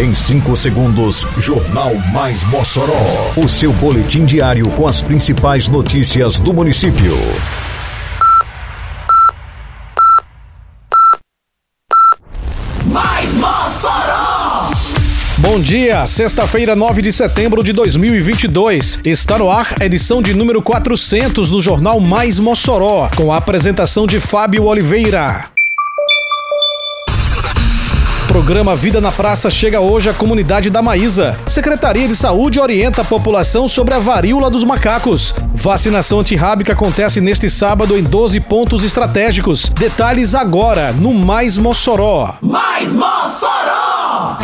Em 5 segundos, Jornal Mais Mossoró. O seu boletim diário com as principais notícias do município. Mais Mossoró! Bom dia, sexta-feira, 9 de setembro de 2022. Está no ar a edição de número 400 do Jornal Mais Mossoró, com a apresentação de Fábio Oliveira. Programa Vida na Praça chega hoje à comunidade da Maísa. Secretaria de Saúde orienta a população sobre a varíola dos macacos. Vacinação antirrábica acontece neste sábado em 12 pontos estratégicos. Detalhes agora no Mais Mossoró. Mais Mossoró!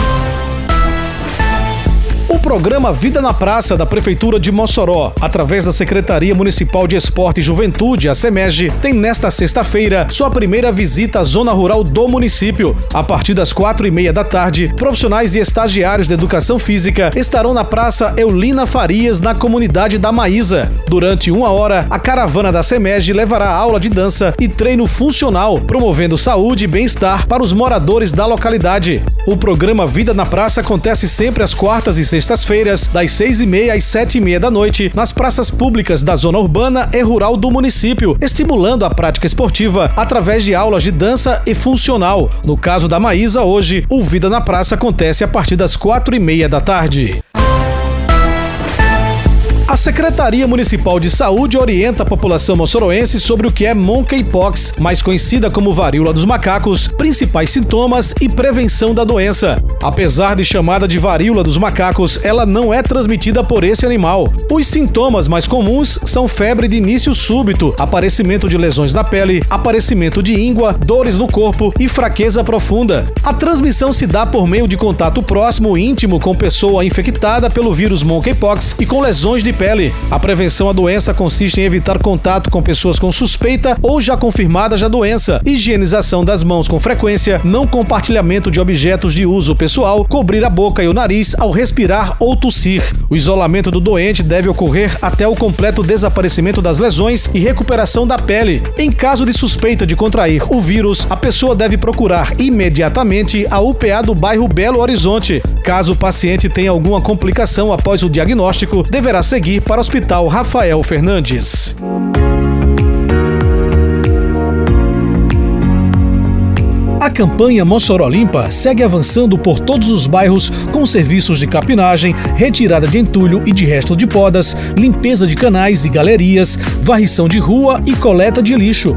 Programa Vida na Praça da Prefeitura de Mossoró, através da Secretaria Municipal de Esporte e Juventude, a SEMEG, tem nesta sexta-feira sua primeira visita à zona rural do município. A partir das quatro e meia da tarde, profissionais e estagiários de educação física estarão na Praça Eulina Farias, na comunidade da Maísa. Durante uma hora, a caravana da SEMEG levará aula de dança e treino funcional, promovendo saúde e bem-estar para os moradores da localidade. O programa Vida na Praça acontece sempre às quartas e sextas-feiras, das seis e meia às sete e meia da noite, nas praças públicas da zona urbana e rural do município, estimulando a prática esportiva através de aulas de dança e funcional. No caso da Maísa, hoje, o Vida na Praça acontece a partir das quatro e meia da tarde. A Secretaria Municipal de Saúde orienta a população moçoroense sobre o que é monkeypox, mais conhecida como varíola dos macacos, principais sintomas e prevenção da doença. Apesar de chamada de varíola dos macacos, ela não é transmitida por esse animal. Os sintomas mais comuns são febre de início súbito, aparecimento de lesões na pele, aparecimento de íngua, dores no corpo e fraqueza profunda. A transmissão se dá por meio de contato próximo íntimo com pessoa infectada pelo vírus monkeypox e com lesões de pele. A prevenção à doença consiste em evitar contato com pessoas com suspeita ou já confirmadas da doença, higienização das mãos com frequência, não compartilhamento de objetos de uso pessoal, cobrir a boca e o nariz ao respirar ou tossir. O isolamento do doente deve ocorrer até o completo desaparecimento das lesões e recuperação da pele. Em caso de suspeita de contrair o vírus, a pessoa deve procurar imediatamente a UPA do bairro Belo Horizonte. Caso o paciente tenha alguma complicação após o diagnóstico, deverá seguir para o Hospital Rafael Fernandes. A campanha Mossoró Limpa segue avançando por todos os bairros com serviços de capinagem, retirada de entulho e de resto de podas, limpeza de canais e galerias, varrição de rua e coleta de lixo.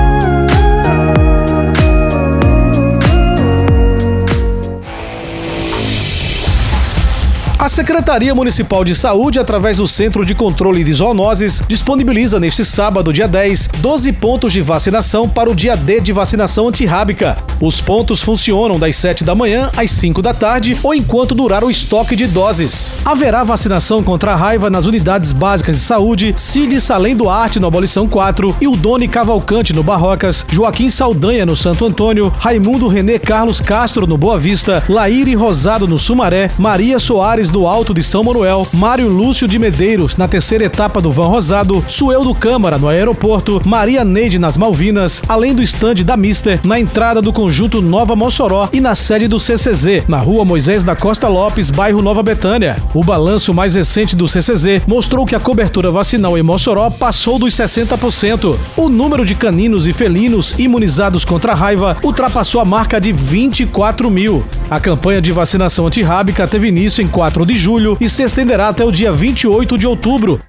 A Secretaria Municipal de Saúde, através do Centro de Controle de Zoonoses, disponibiliza neste sábado, dia 10, 12 pontos de vacinação para o dia D de vacinação antirrábica. Os pontos funcionam das 7 da manhã às 5 da tarde ou enquanto durar o estoque de doses. Haverá vacinação contra a raiva nas unidades básicas de saúde Cid Salém Duarte no Abolição 4 e o Doni Cavalcante no Barrocas, Joaquim Saldanha no Santo Antônio, Raimundo Renê Carlos Castro no Boa Vista, Laíre Rosado no Sumaré, Maria Soares do Alto de São Manuel, Mário Lúcio de Medeiros na terceira etapa do Van Rosado, Suel do Câmara no aeroporto, Maria Neide nas Malvinas, além do estande da Mister na entrada do conjunto Nova Mossoró e na sede do CCZ, na rua Moisés da Costa Lopes, bairro Nova Betânia. O balanço mais recente do CCZ mostrou que a cobertura vacinal em Mossoró passou dos 60%. O número de caninos e felinos imunizados contra a raiva ultrapassou a marca de 24 mil. A campanha de vacinação antirrábica teve início em 4 de julho e se estenderá até o dia 28 de outubro.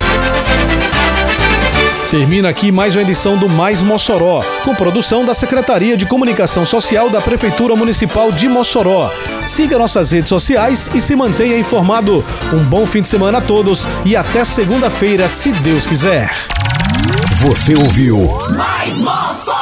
Termina aqui mais uma edição do Mais Mossoró, com produção da Secretaria de Comunicação Social da Prefeitura Municipal de Mossoró. Siga nossas redes sociais e se mantenha informado. Um bom fim de semana a todos e até segunda-feira, se Deus quiser. Você ouviu Mais Mossoró!